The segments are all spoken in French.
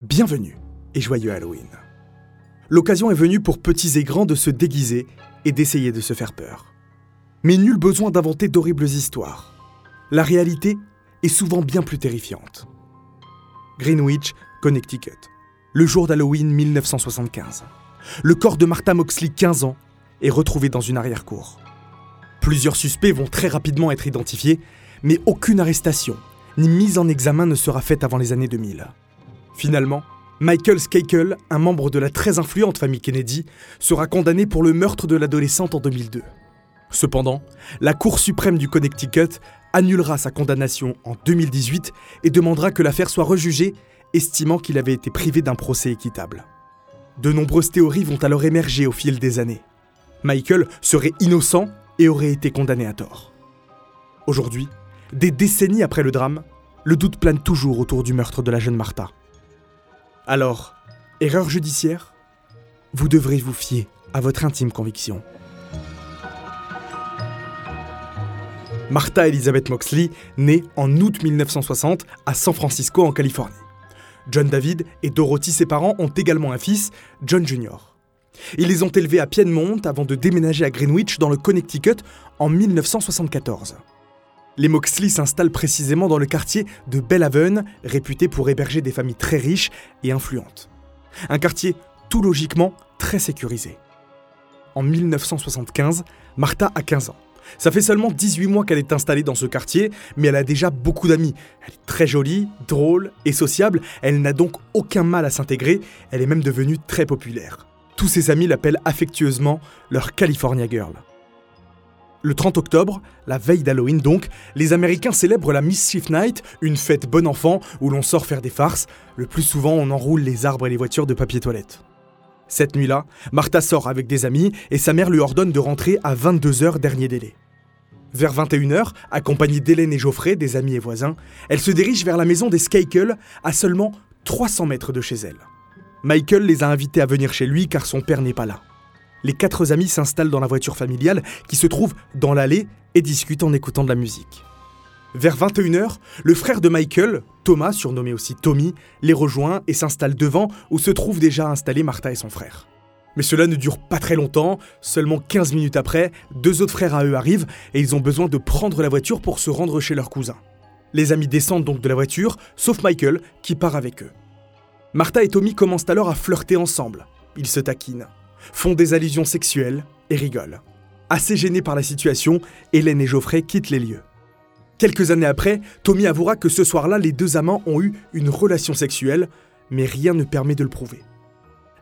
Bienvenue et joyeux Halloween. L'occasion est venue pour petits et grands de se déguiser et d'essayer de se faire peur. Mais nul besoin d'inventer d'horribles histoires. La réalité est souvent bien plus terrifiante. Greenwich, Connecticut. Le jour d'Halloween 1975. Le corps de Martha Moxley, 15 ans, est retrouvé dans une arrière-cour. Plusieurs suspects vont très rapidement être identifiés, mais aucune arrestation ni mise en examen ne sera faite avant les années 2000. Finalement, Michael Skakel, un membre de la très influente famille Kennedy, sera condamné pour le meurtre de l'adolescente en 2002. Cependant, la Cour suprême du Connecticut annulera sa condamnation en 2018 et demandera que l'affaire soit rejugée, estimant qu'il avait été privé d'un procès équitable. De nombreuses théories vont alors émerger au fil des années. Michael serait innocent et aurait été condamné à tort. Aujourd'hui, des décennies après le drame, le doute plane toujours autour du meurtre de la jeune Martha. Alors, erreur judiciaire? Vous devrez vous fier à votre intime conviction. Martha Elizabeth Moxley naît en août 1960 à San Francisco en Californie. John David et Dorothy, ses parents, ont également un fils, John Jr. Ils les ont élevés à Piedmont avant de déménager à Greenwich dans le Connecticut en 1974. Les Moxley s'installent précisément dans le quartier de Belhaven, réputé pour héberger des familles très riches et influentes. Un quartier tout logiquement très sécurisé. En 1975, Martha a 15 ans. Ça fait seulement 18 mois qu'elle est installée dans ce quartier, mais elle a déjà beaucoup d'amis. Elle est très jolie, drôle et sociable, elle n'a donc aucun mal à s'intégrer, elle est même devenue très populaire. Tous ses amis l'appellent affectueusement leur California Girl. Le 30 octobre, la veille d'Halloween donc, les Américains célèbrent la Mischief Night, une fête bon enfant où l'on sort faire des farces. Le plus souvent, on enroule les arbres et les voitures de papier toilette. Cette nuit-là, Martha sort avec des amis et sa mère lui ordonne de rentrer à 22h dernier délai. Vers 21h, accompagnée d'Hélène et Geoffrey, des amis et voisins, elle se dirige vers la maison des Skakel, à seulement 300 mètres de chez elle. Michael les a invités à venir chez lui car son père n'est pas là. Les quatre amis s'installent dans la voiture familiale qui se trouve dans l'allée et discutent en écoutant de la musique. Vers 21h, le frère de Michael, Thomas, surnommé aussi Tommy, les rejoint et s'installe devant où se trouvent déjà installés Martha et son frère. Mais cela ne dure pas très longtemps, seulement 15 minutes après, deux autres frères à eux arrivent et ils ont besoin de prendre la voiture pour se rendre chez leur cousin. Les amis descendent donc de la voiture, sauf Michael qui part avec eux. Martha et Tommy commencent alors à flirter ensemble. Ils se taquinent font des allusions sexuelles et rigolent. Assez gênés par la situation, Hélène et Geoffrey quittent les lieux. Quelques années après, Tommy avouera que ce soir-là, les deux amants ont eu une relation sexuelle, mais rien ne permet de le prouver.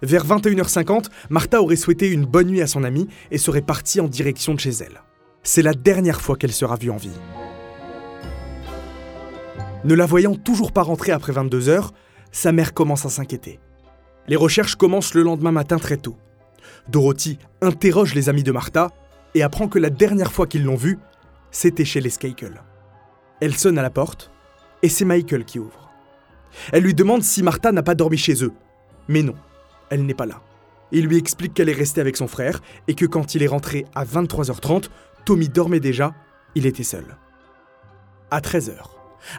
Vers 21h50, Martha aurait souhaité une bonne nuit à son amie et serait partie en direction de chez elle. C'est la dernière fois qu'elle sera vue en vie. Ne la voyant toujours pas rentrer après 22h, sa mère commence à s'inquiéter. Les recherches commencent le lendemain matin très tôt. Dorothy interroge les amis de Martha et apprend que la dernière fois qu'ils l'ont vue, c'était chez les Skakel. Elle sonne à la porte et c'est Michael qui ouvre. Elle lui demande si Martha n'a pas dormi chez eux. Mais non, elle n'est pas là. Il lui explique qu'elle est restée avec son frère et que quand il est rentré à 23h30, Tommy dormait déjà, il était seul. À 13h,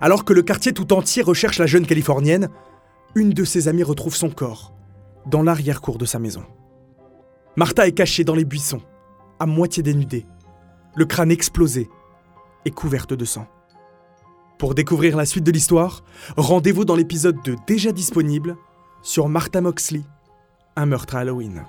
alors que le quartier tout entier recherche la jeune Californienne, une de ses amies retrouve son corps dans l'arrière-cour de sa maison. Martha est cachée dans les buissons, à moitié dénudée, le crâne explosé et couverte de sang. Pour découvrir la suite de l'histoire, rendez-vous dans l'épisode 2 déjà disponible sur Martha Moxley, un meurtre à Halloween.